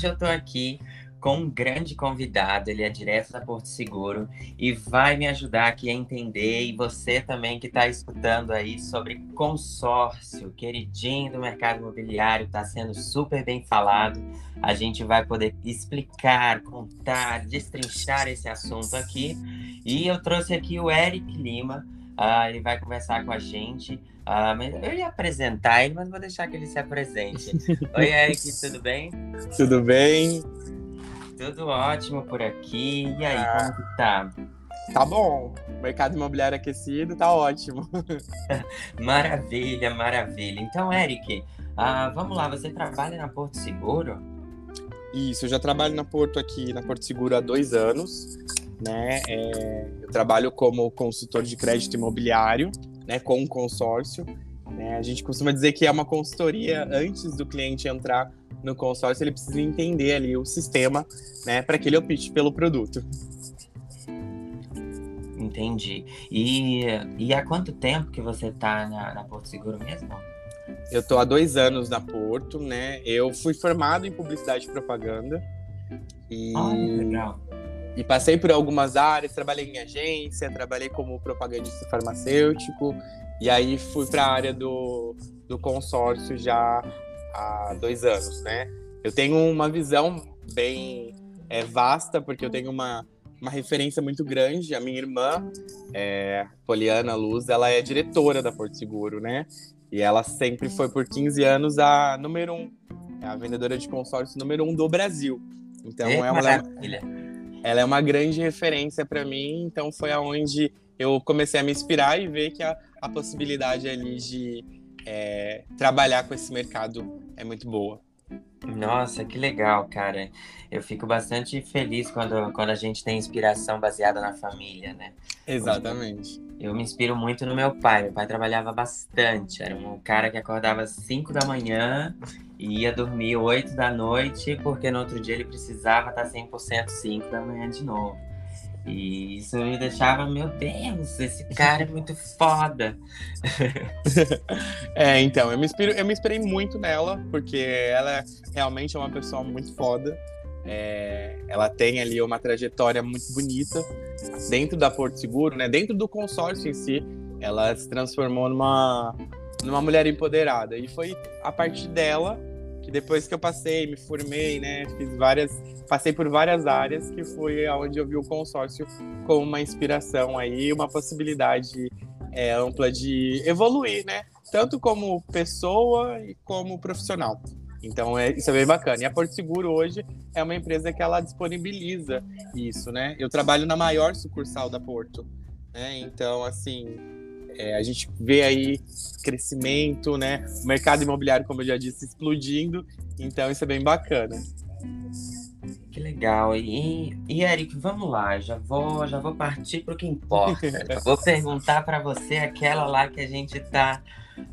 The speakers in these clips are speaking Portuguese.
Hoje eu tô aqui com um grande convidado, ele é direto da Porto Seguro e vai me ajudar aqui a entender, e você também que está escutando aí sobre consórcio, queridinho do mercado imobiliário, está sendo super bem falado. A gente vai poder explicar, contar, destrinchar esse assunto aqui. E eu trouxe aqui o Eric Lima, uh, ele vai conversar com a gente. Uh, eu ia apresentar ele, mas vou deixar que ele se apresente. Oi, Eric, tudo bem? Tudo bem. Tudo ótimo por aqui. E aí, ah, como que tá? Tá bom. Mercado imobiliário aquecido, tá ótimo. maravilha, maravilha. Então, Eric, uh, vamos lá, você trabalha na Porto Seguro? Isso, eu já trabalho na Porto aqui, na Porto Seguro há dois anos. Né? É, eu trabalho como consultor de crédito imobiliário, né, com um consórcio. Né? A gente costuma dizer que é uma consultoria antes do cliente entrar no consórcio, ele precisa entender ali o sistema, né, para que ele opte pelo produto. Entendi. E, e há quanto tempo que você está na, na, Porto Seguro mesmo? Eu estou há dois anos na Porto, né? Eu fui formado em publicidade e propaganda. E, ah, legal. E passei por algumas áreas, trabalhei em agência, trabalhei como propagandista farmacêutico, e aí fui para a área do, do consórcio já há dois anos, né? Eu tenho uma visão bem é, vasta, porque eu tenho uma, uma referência muito grande. A minha irmã, é, Poliana Luz, ela é diretora da Porto Seguro, né? E ela sempre foi por 15 anos a número um, a vendedora de consórcio número um do Brasil. Então é, é uma, ela é uma grande referência para mim. Então foi aonde eu comecei a me inspirar e ver que a, a possibilidade ali de é, trabalhar com esse mercado é muito boa. Nossa, que legal, cara. Eu fico bastante feliz quando, quando a gente tem inspiração baseada na família, né? Exatamente. Eu, eu me inspiro muito no meu pai. Meu pai trabalhava bastante. Era um cara que acordava às 5 da manhã e ia dormir 8 da noite, porque no outro dia ele precisava estar 100% 5 da manhã de novo. E isso me deixava, meu Deus, esse cara é muito foda. é, então, eu me, inspiro, eu me inspirei muito nela, porque ela realmente é uma pessoa muito foda. É, ela tem ali uma trajetória muito bonita dentro da Porto Seguro, né? Dentro do consórcio em si, ela se transformou numa, numa mulher empoderada. E foi a partir dela depois que eu passei, me formei, né, fiz várias, passei por várias áreas, que foi aonde eu vi o consórcio como uma inspiração aí, uma possibilidade é, ampla de evoluir, né, tanto como pessoa e como profissional. Então, é, isso é bem bacana. E a Porto Seguro hoje é uma empresa que ela disponibiliza isso, né? Eu trabalho na maior sucursal da Porto, né? Então, assim, é, a gente vê aí crescimento, né? O mercado imobiliário, como eu já disse, explodindo. Então isso é bem bacana. Que legal. E, e Eric, vamos lá. Já vou, já vou partir para o que importa. vou perguntar para você aquela lá que a gente tá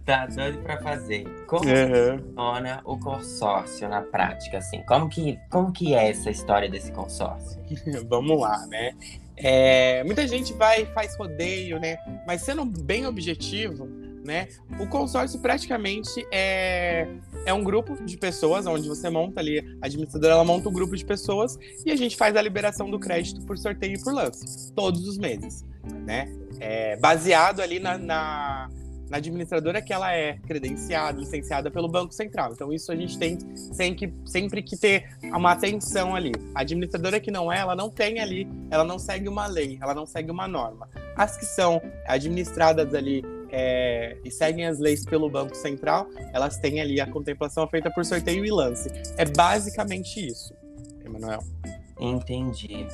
tá doido para fazer. Como uhum. funciona o consórcio na prática, assim? Como que, como que é essa história desse consórcio? Vamos lá, né? É, muita gente vai faz rodeio, né? Mas sendo bem objetivo, né? O consórcio praticamente é, é um grupo de pessoas, onde você monta ali, a administradora ela monta um grupo de pessoas e a gente faz a liberação do crédito por sorteio e por lance, todos os meses, né? É, baseado ali na, na na administradora que ela é credenciada, licenciada pelo Banco Central. Então, isso a gente tem sempre, sempre que ter uma atenção ali. A administradora que não é, ela não tem ali, ela não segue uma lei, ela não segue uma norma. As que são administradas ali é, e seguem as leis pelo Banco Central, elas têm ali a contemplação feita por sorteio e lance. É basicamente isso, Emanuel. Entendi.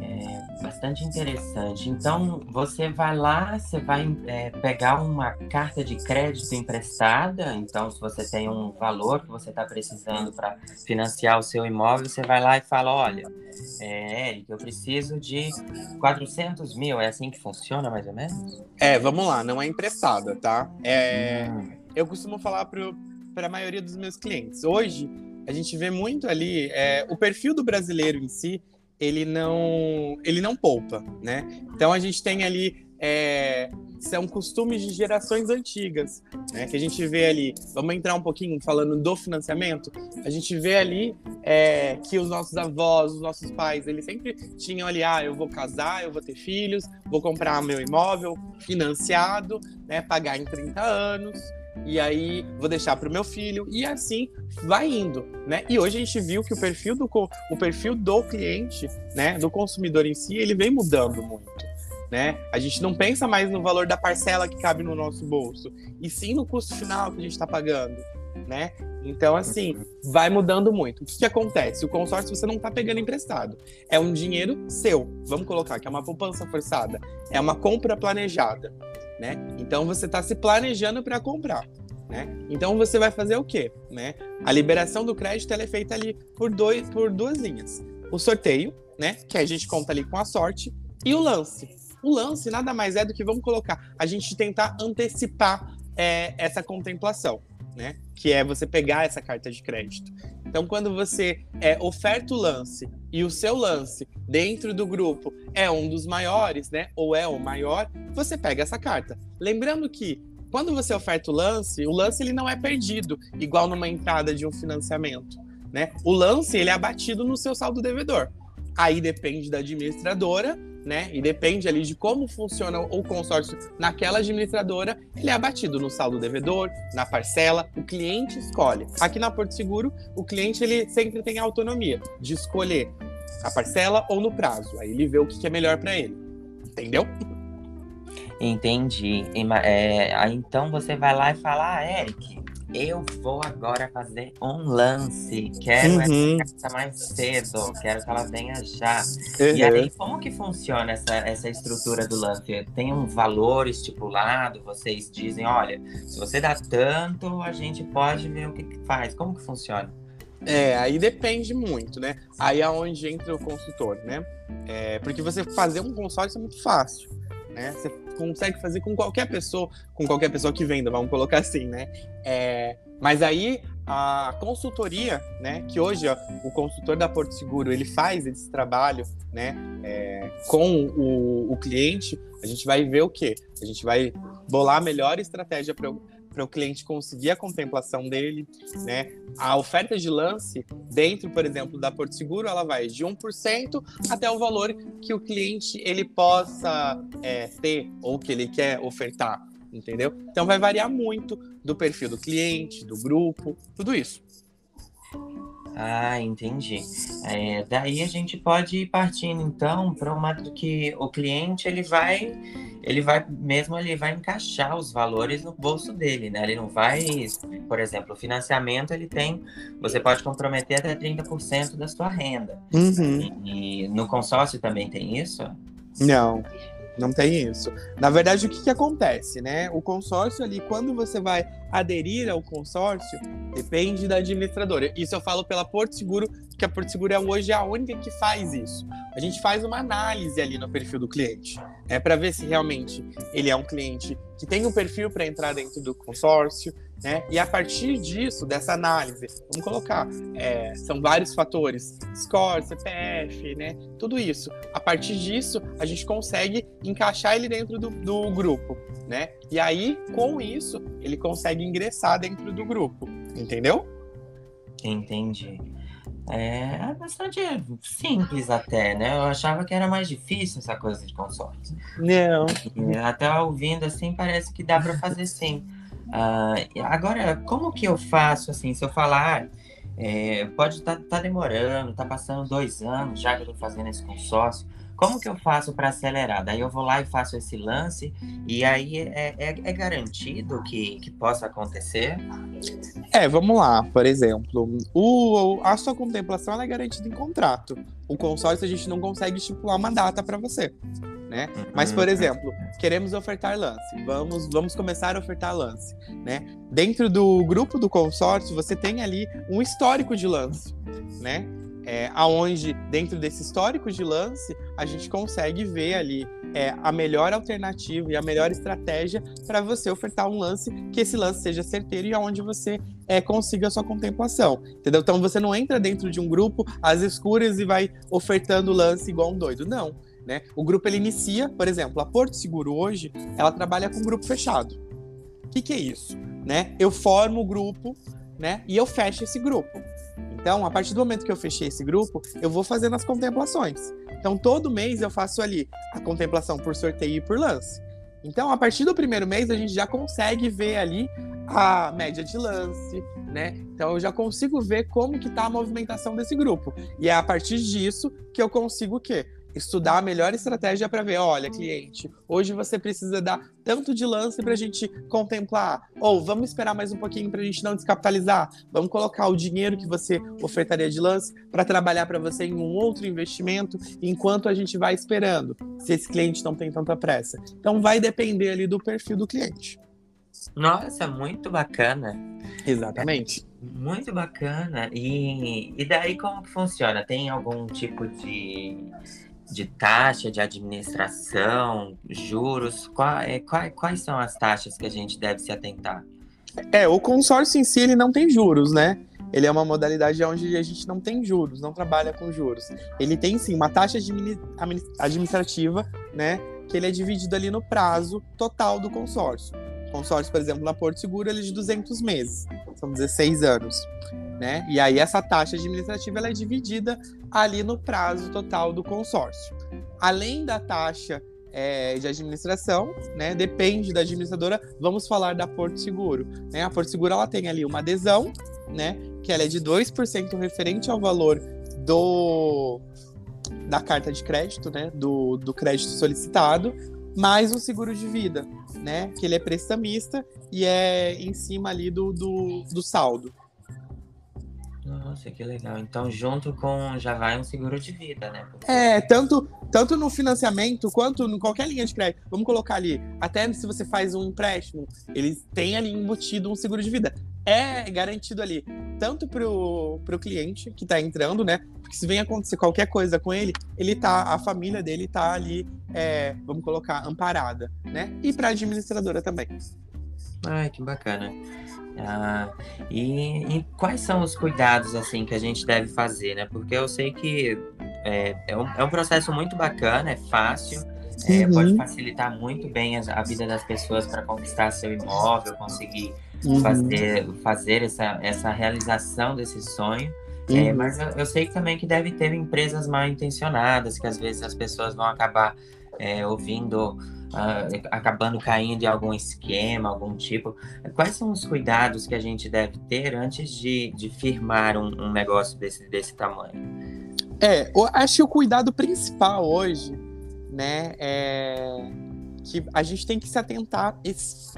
É bastante interessante. Então, você vai lá, você vai é, pegar uma carta de crédito emprestada. Então, se você tem um valor que você está precisando para financiar o seu imóvel, você vai lá e fala: Olha, é, Eric, eu preciso de 400 mil. É assim que funciona, mais ou menos? É, vamos lá, não é emprestada, tá? É, hum. Eu costumo falar para a maioria dos meus clientes. Hoje, a gente vê muito ali é, o perfil do brasileiro em si ele não ele não poupa né então a gente tem ali é, são costumes de gerações antigas, né? Que a gente vê ali. Vamos entrar um pouquinho falando do financiamento. A gente vê ali é, que os nossos avós, os nossos pais, eles sempre tinham ali, ah, eu vou casar, eu vou ter filhos, vou comprar meu imóvel financiado, né? Pagar em 30 anos e aí vou deixar para o meu filho e assim vai indo, né? E hoje a gente viu que o perfil do o perfil do cliente, né, do consumidor em si, ele vem mudando muito, né? A gente não pensa mais no valor da parcela que cabe no nosso bolso, e sim no custo final que a gente está pagando, né? Então, assim, vai mudando muito. O que, que acontece? O consórcio você não está pegando emprestado. É um dinheiro seu. Vamos colocar que é uma poupança forçada. É uma compra planejada né? Então você está se planejando para comprar, né? Então você vai fazer o quê, né? A liberação do crédito é feita ali por dois por duas linhas. O sorteio, né? Que a gente conta ali com a sorte e o lance. O lance nada mais é do que vamos colocar a gente tentar antecipar é, essa contemplação, né? Que é você pegar essa carta de crédito. Então, quando você é, oferta o lance e o seu lance dentro do grupo é um dos maiores, né? Ou é o maior, você pega essa carta. Lembrando que quando você oferta o lance, o lance ele não é perdido, igual numa entrada de um financiamento, né? O lance ele é abatido no seu saldo devedor. Aí depende da administradora né? E depende ali de como funciona o consórcio naquela administradora, ele é abatido no saldo devedor, na parcela, o cliente escolhe. Aqui na Porto Seguro, o cliente ele sempre tem a autonomia de escolher a parcela ou no prazo. Aí ele vê o que é melhor para ele. Entendeu? Entendi. É, então você vai lá e fala, ah, Eric, eu vou agora fazer um lance. Quero uhum. essa mais cedo, quero que ela venha já. Uhum. E aí, como que funciona essa, essa estrutura do lance? Tem um valor estipulado? Vocês dizem, olha, se você dá tanto, a gente pode ver o que, que faz. Como que funciona? É, aí depende muito, né? Aí é onde entra o consultor, né? É, porque você fazer um consórcio é muito fácil, né? Você consegue fazer com qualquer pessoa, com qualquer pessoa que venda, vamos colocar assim, né? É, mas aí a consultoria, né? Que hoje ó, o consultor da Porto Seguro ele faz esse trabalho, né? É, com o, o cliente, a gente vai ver o quê? A gente vai bolar a melhor estratégia para o cliente conseguir a contemplação dele, né? A oferta de lance dentro, por exemplo, da Porto Seguro, ela vai de 1% até o valor que o cliente ele possa é, ter ou que ele quer ofertar, entendeu? Então vai variar muito do perfil do cliente, do grupo, tudo isso. Ah, entendi. É, daí a gente pode ir partindo então para uma do que o cliente ele vai, ele vai mesmo ele vai encaixar os valores no bolso dele, né? Ele não vai, por exemplo, o financiamento ele tem, você pode comprometer até 30% da sua renda. Uhum. E, e no consórcio também tem isso? Não. Não tem isso. Na verdade, o que, que acontece, né? O consórcio ali, quando você vai aderir ao consórcio, depende da administradora. Isso eu falo pela Porto Seguro, que a Porto Seguro é hoje a única que faz isso. A gente faz uma análise ali no perfil do cliente, é para ver se realmente ele é um cliente que tem um perfil para entrar dentro do consórcio, né? E a partir disso, dessa análise, vamos colocar, é, são vários fatores, score, CPF, né? Tudo isso. A partir disso, a gente consegue encaixar ele dentro do, do grupo, né? E aí, com isso, ele consegue ingressar dentro do grupo, entendeu? Entendi. É bastante simples até, né? Eu achava que era mais difícil essa coisa de consórcio. Não. E até ouvindo assim, parece que dá para fazer sim. Uh, agora, como que eu faço assim? Se eu falar, é, pode estar tá, tá demorando, tá passando dois anos já que eu tô fazendo esse consórcio. Como que eu faço para acelerar? Daí eu vou lá e faço esse lance, e aí é, é, é, garantido que, que possa acontecer? É, vamos lá, por exemplo, o, a sua contemplação é garantida em contrato. O consórcio a gente não consegue estipular uma data para você né? Mas, por uhum. exemplo, queremos ofertar lance, vamos, vamos começar a ofertar lance, né? Dentro do grupo do consórcio, você tem ali um histórico de lance, né? É, aonde dentro desse histórico de lance a gente consegue ver ali é, a melhor alternativa e a melhor estratégia para você ofertar um lance que esse lance seja certeiro e aonde você é, consiga a sua contemplação, entendeu? Então você não entra dentro de um grupo às escuras e vai ofertando lance igual um doido, não. Né? O grupo ele inicia, por exemplo, a Porto Seguro hoje, ela trabalha com grupo fechado. O que, que é isso? Né? Eu formo o grupo, né? E eu fecho esse grupo. Então, a partir do momento que eu fechei esse grupo, eu vou fazendo as contemplações. Então, todo mês eu faço ali a contemplação por sorteio e por lance. Então, a partir do primeiro mês, a gente já consegue ver ali a média de lance, né? Então, eu já consigo ver como que tá a movimentação desse grupo. E é a partir disso que eu consigo o quê? Estudar a melhor estratégia para ver, olha, cliente, hoje você precisa dar tanto de lance para a gente contemplar, ou vamos esperar mais um pouquinho para a gente não descapitalizar, vamos colocar o dinheiro que você ofertaria de lance para trabalhar para você em um outro investimento, enquanto a gente vai esperando, se esse cliente não tem tanta pressa. Então vai depender ali do perfil do cliente. Nossa, muito bacana. Exatamente. É, muito bacana. E, e daí como que funciona? Tem algum tipo de de taxa de administração, juros? Quais, é, quais, são as taxas que a gente deve se atentar? É, o consórcio em si ele não tem juros, né? Ele é uma modalidade onde a gente não tem juros, não trabalha com juros. Ele tem sim uma taxa administrativa, né? Que ele é dividido ali no prazo total do consórcio. Consórcio, por exemplo, na Porto Seguro, ele é de 200 meses, são 16 anos né? E aí essa taxa administrativa ela é dividida ali no prazo total do consórcio. Além da taxa é, de administração, né? Depende da administradora. Vamos falar da Porto Seguro. Né? A Porto Seguro ela tem ali uma adesão, né? Que ela é de 2% referente ao valor do da carta de crédito, né? Do, do crédito solicitado, mais o seguro de vida, né? Que ele é prestamista e é em cima ali do, do, do saldo. Nossa, que legal. Então, junto com já vai um seguro de vida, né? Porque... É, tanto, tanto no financiamento quanto em qualquer linha de crédito. Vamos colocar ali, até se você faz um empréstimo, eles têm ali embutido um seguro de vida. É garantido ali, tanto pro, pro cliente que tá entrando, né? Porque se vem acontecer qualquer coisa com ele, ele tá, a família dele tá ali, é, vamos colocar, amparada, né? E pra administradora também. Ai, que bacana. Ah, e, e, quais são os cuidados assim que a gente deve fazer, né? Porque eu sei que é, é, um, é um processo muito bacana, é fácil, é, uhum. pode facilitar muito bem a, a vida das pessoas para conquistar seu imóvel, conseguir uhum. fazer, fazer essa, essa realização desse sonho. É, uhum. É, mas eu, eu, sei também que deve ter empresas mal intencionadas, que às vezes as pessoas vão acabar é, ouvindo uh, acabando caindo em algum esquema, algum tipo. Quais são os cuidados que a gente deve ter antes de, de firmar um, um negócio desse, desse tamanho? É, eu acho que o cuidado principal hoje, né, é que a gente tem que se atentar. Esse,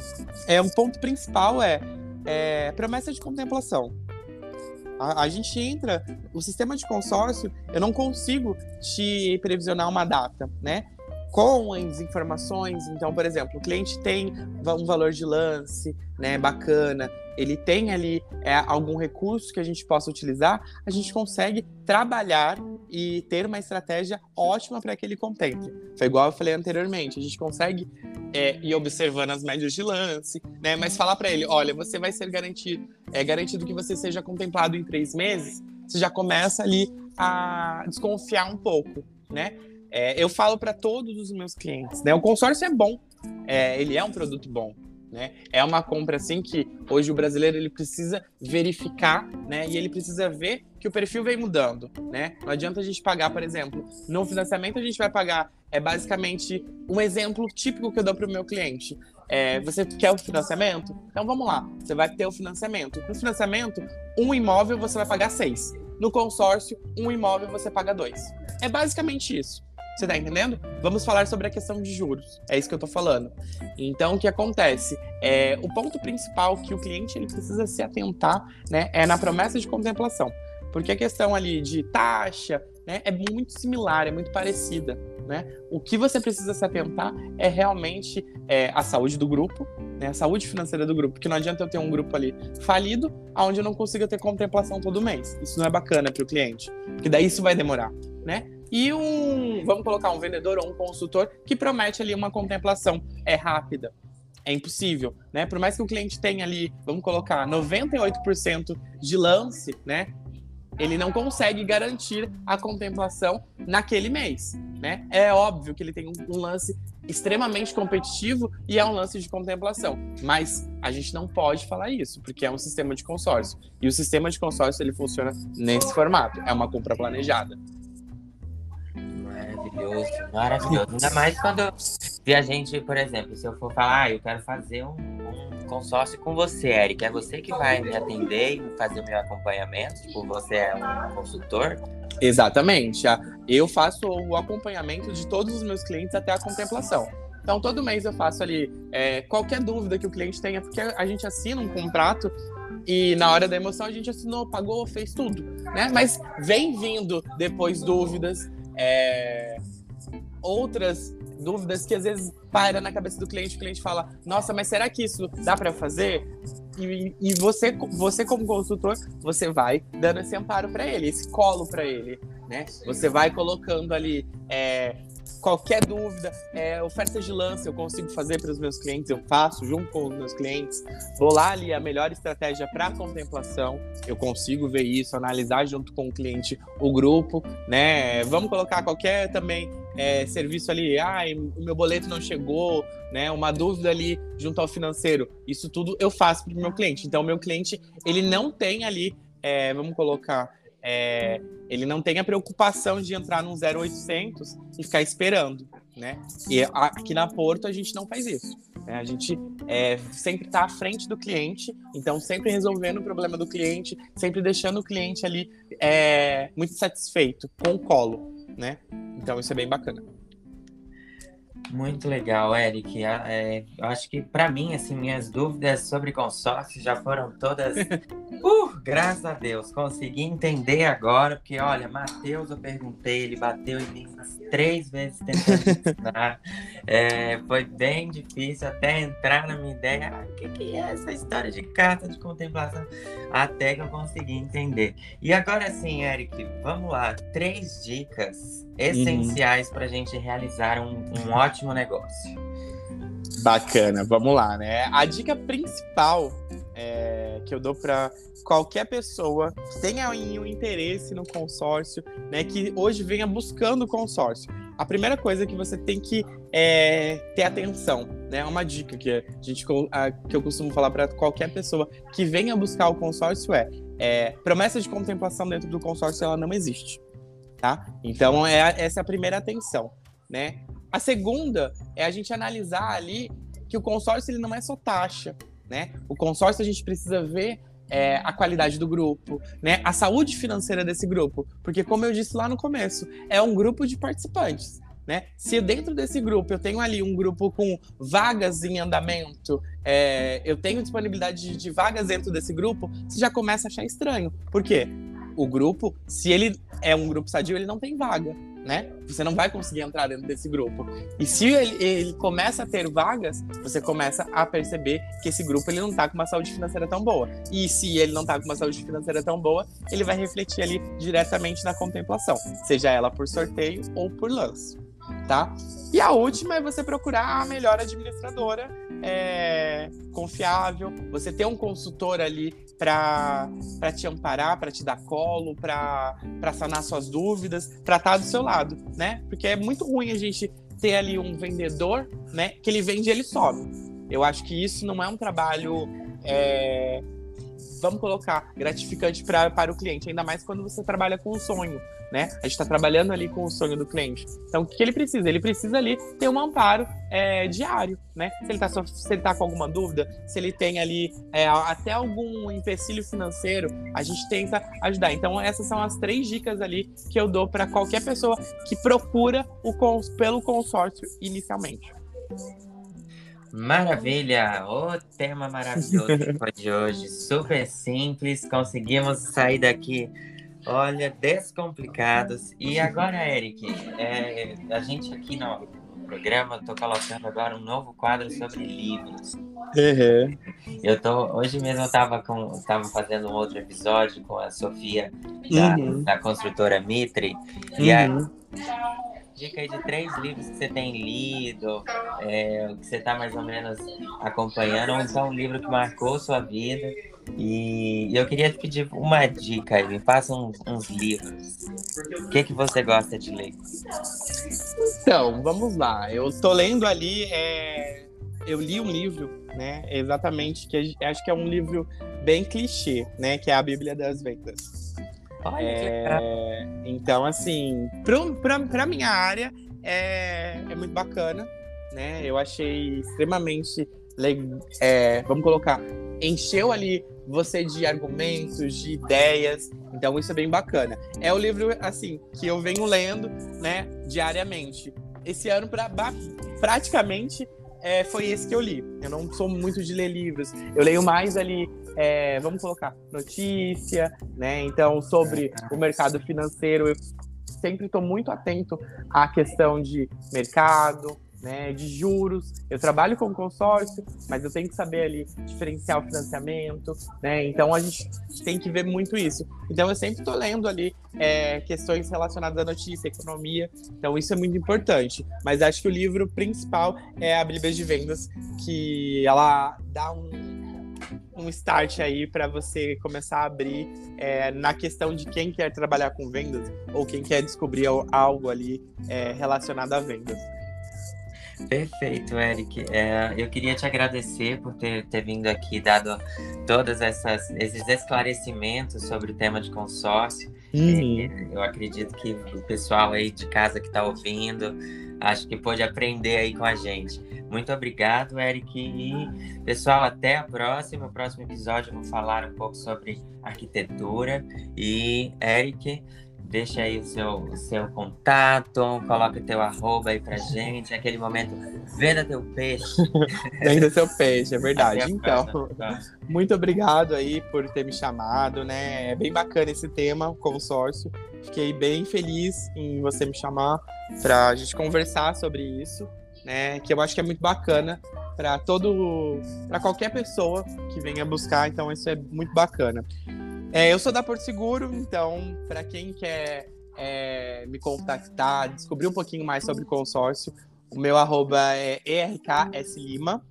é um ponto principal é, é promessa de contemplação. A, a, gente entra, o sistema de consórcio, eu não consigo te previsionar uma data, né? Com as informações. Então, por exemplo, o cliente tem um valor de lance, né, bacana, ele tem ali é, algum recurso que a gente possa utilizar, a gente consegue trabalhar e ter uma estratégia ótima para que ele contemple. Foi igual eu falei anteriormente, a gente consegue é, ir observando as médias de lance, né, mas falar para ele, olha, você vai ser garantido, é garantido que você seja contemplado em três meses, você já começa ali a desconfiar um pouco, né? É, eu falo para todos os meus clientes, né? O consórcio é bom, é, ele é um produto bom, né? É uma compra assim que hoje o brasileiro ele precisa verificar, né? E ele precisa ver que o perfil vem mudando, né? Não adianta a gente pagar, por exemplo, no financiamento a gente vai pagar é basicamente um exemplo típico que eu dou para o meu cliente. É, você quer o financiamento? Então vamos lá, você vai ter o financiamento. No financiamento, um imóvel você vai pagar seis. No consórcio, um imóvel você paga dois. É basicamente isso. Você tá entendendo? Vamos falar sobre a questão de juros. É isso que eu tô falando. Então, o que acontece? É, o ponto principal que o cliente ele precisa se atentar né, é na promessa de contemplação. Porque a questão ali de taxa né, é muito similar, é muito parecida. Né? O que você precisa se atentar é realmente é, a saúde do grupo, né, a saúde financeira do grupo, porque não adianta eu ter um grupo ali falido, onde eu não consiga ter contemplação todo mês. Isso não é bacana para o cliente, porque daí isso vai demorar. Né? E um, vamos colocar um vendedor ou um consultor que promete ali uma contemplação é rápida, é impossível, né? Por mais que o cliente tenha ali, vamos colocar, 98% de lance, né? Ele não consegue garantir a contemplação naquele mês, né? É óbvio que ele tem um, lance extremamente competitivo e é um lance de contemplação, mas a gente não pode falar isso, porque é um sistema de consórcio. E o sistema de consórcio ele funciona nesse formato, é uma compra planejada. Maravilhoso, maravilhoso. Ainda mais quando se a gente, por exemplo, se eu for falar, ah, eu quero fazer um, um consórcio com você, Eric, é você que vai me atender e fazer o meu acompanhamento? Tipo, você é um consultor? Exatamente. Eu faço o acompanhamento de todos os meus clientes até a contemplação. Então, todo mês eu faço ali é, qualquer dúvida que o cliente tenha, porque a gente assina um contrato e na hora da emoção a gente assinou, pagou, fez tudo, né? Mas vem vindo depois dúvidas, é, outras dúvidas que às vezes paira na cabeça do cliente, o cliente fala: "Nossa, mas será que isso dá para fazer?" E, e, você, você como consultor, você vai dando esse amparo para ele, esse colo para ele, né? Você vai colocando ali é, qualquer dúvida, é, ofertas de lance eu consigo fazer para os meus clientes, eu faço junto com os meus clientes, bolar ali a melhor estratégia para contemplação, eu consigo ver isso, analisar junto com o cliente o grupo, né? Vamos colocar qualquer também é, serviço ali, ah, o meu boleto não chegou, né? Uma dúvida ali junto ao financeiro. Isso tudo eu faço para o meu cliente. Então, o meu cliente, ele não tem ali, é, vamos colocar, é, ele não tem a preocupação de entrar num 0800 e ficar esperando, né? E aqui na Porto a gente não faz isso. Né? A gente é, sempre está à frente do cliente, então sempre resolvendo o problema do cliente, sempre deixando o cliente ali é, muito satisfeito com o colo, né? Então isso é bem bacana. Muito legal, Eric. É, eu acho que para mim, assim, minhas dúvidas sobre consórcio já foram todas. Uh, graças a Deus, consegui entender agora, porque olha, Matheus, eu perguntei, ele bateu em mim três vezes tentando ensinar. É, foi bem difícil até entrar na minha ideia. Ah, o que, que é essa história de carta de contemplação? Até que eu consegui entender. E agora sim, Eric, vamos lá. Três dicas essenciais uhum. para a gente realizar um, um ótimo negócio. Bacana, vamos lá, né? A dica principal é, que eu dou para qualquer pessoa que tenha um interesse no consórcio, né, que hoje venha buscando o consórcio. A primeira coisa que você tem que é, ter atenção, né? Uma dica que, a gente, a, que eu costumo falar para qualquer pessoa que venha buscar o consórcio é, é promessa de contemplação dentro do consórcio ela não existe tá? Então é essa é a primeira atenção, né? A segunda é a gente analisar ali que o consórcio ele não é só taxa, né? O consórcio a gente precisa ver é, a qualidade do grupo, né? A saúde financeira desse grupo, porque como eu disse lá no começo, é um grupo de participantes. Né? Se dentro desse grupo eu tenho ali um grupo com vagas em andamento, é, eu tenho disponibilidade de, de, vagas dentro desse grupo, você já começa a achar estranho. Por quê? O grupo, se ele é um grupo sadio, ele não tem vaga, né? Você não vai conseguir entrar dentro desse grupo. E se ele, ele começa a ter vagas, você começa a perceber que esse grupo ele não está com uma saúde financeira tão boa. E se ele não está com uma saúde financeira tão boa, ele vai refletir ali diretamente na contemplação, seja ela por sorteio ou por lance tá? E a última é você procurar a melhor administradora é, confiável, você ter um consultor ali para te amparar, para te dar colo, para sanar suas dúvidas, para estar do seu lado, né? Porque é muito ruim a gente ter ali um vendedor, né? Que ele vende e ele sobe. Eu acho que isso não é um trabalho é, vamos colocar, gratificante pra, para o cliente, ainda mais quando você trabalha com um sonho, né? A gente está trabalhando ali com o sonho do cliente. Então, o que ele precisa? Ele precisa ali ter um amparo é, diário, né? Se ele está tá com alguma dúvida, se ele tem ali é, até algum empecilho financeiro, a gente tenta ajudar. Então, essas são as três dicas ali que eu dou para qualquer pessoa que procura o cons pelo consórcio inicialmente. Maravilha! O tema maravilhoso de hoje. Super simples. Conseguimos sair daqui Olha, descomplicados. E agora, Eric, é, a gente aqui no programa, estou colocando agora um novo quadro sobre livros. Uhum. Eu tô, hoje mesmo eu estava com, tava fazendo um outro episódio com a Sofia, da, Uhum. da construtora Mitre, e a dica aí de três livros que você tem lido, é, que você está mais ou menos acompanhando, ou então um livro que marcou sua vida. E eu queria te pedir uma dica aí, me passa uns, uns livros. O que, que você gosta de ler? Então, vamos lá. Eu tô lendo ali. é, Eu li um livro, né? Exatamente, que acho que é um livro bem clichê, né? Que é a Bíblia das Vendas. Olha que legal. É, Então, assim, pra minha área é, é muito bacana, né? Eu achei extremamente legal. vamos colocar, encheu ali você de argumentos, de ideias. Então, isso é bem bacana. É o livro, assim, que eu venho lendo, né, diariamente. Esse ano, pra, praticamente, é, foi esse que eu li. Eu não sou muito de ler livros. Eu leio mais ali, é, vamos colocar, notícia, né? Então, sobre o mercado financeiro, eu sempre estou muito atento à questão de mercado, né, de juros. Eu trabalho com consórcio, mas eu tenho que saber ali diferenciar o financiamento, né? Então a gente tem que ver muito isso. Então eu sempre estou lendo ali é, questões relacionadas à notícia, economia. Então isso é muito importante. Mas acho que o livro principal é a Bíblia de Vendas, que ela dá um um start aí para você começar a abrir é, na questão de quem quer trabalhar com vendas ou quem quer descobrir al- algo ali é, relacionado a vendas. Perfeito, Eric. É, eu queria te agradecer por ter, ter vindo aqui, dado todos esses esclarecimentos sobre o tema de consórcio. É, Eu acredito que o pessoal aí de casa que está ouvindo, acho que pôde aprender aí com a gente. Muito obrigado, Eric. E, pessoal, até a próxima. No próximo episódio eu vou falar um pouco sobre arquitetura. E, Eric, deixa aí o seu, o seu contato, coloca o teu arroba aí pra gente. Aquele momento, venda teu peixe. Venda seu peixe, é verdade. Então, muito obrigado aí por ter me chamado, né? É bem bacana esse tema, o consórcio. Fiquei bem feliz em você me chamar para a gente conversar sobre isso, né? Que eu acho que é muito bacana para todo, para qualquer pessoa que venha buscar. Então isso é muito bacana. É, eu sou da Porto Seguro, então para quem quer é, me contactar, descobrir um pouquinho mais sobre consórcio, o meu arroba é erkslima.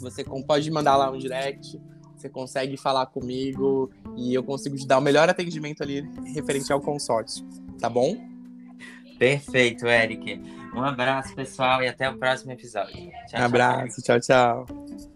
Você pode mandar lá um direct, você consegue falar comigo e eu consigo te dar o melhor atendimento ali referente ao consórcio, tá bom? Perfeito, Eric. Um abraço, pessoal, e até o próximo episódio. Tchau, Um tchau. abraço, tchau, tchau.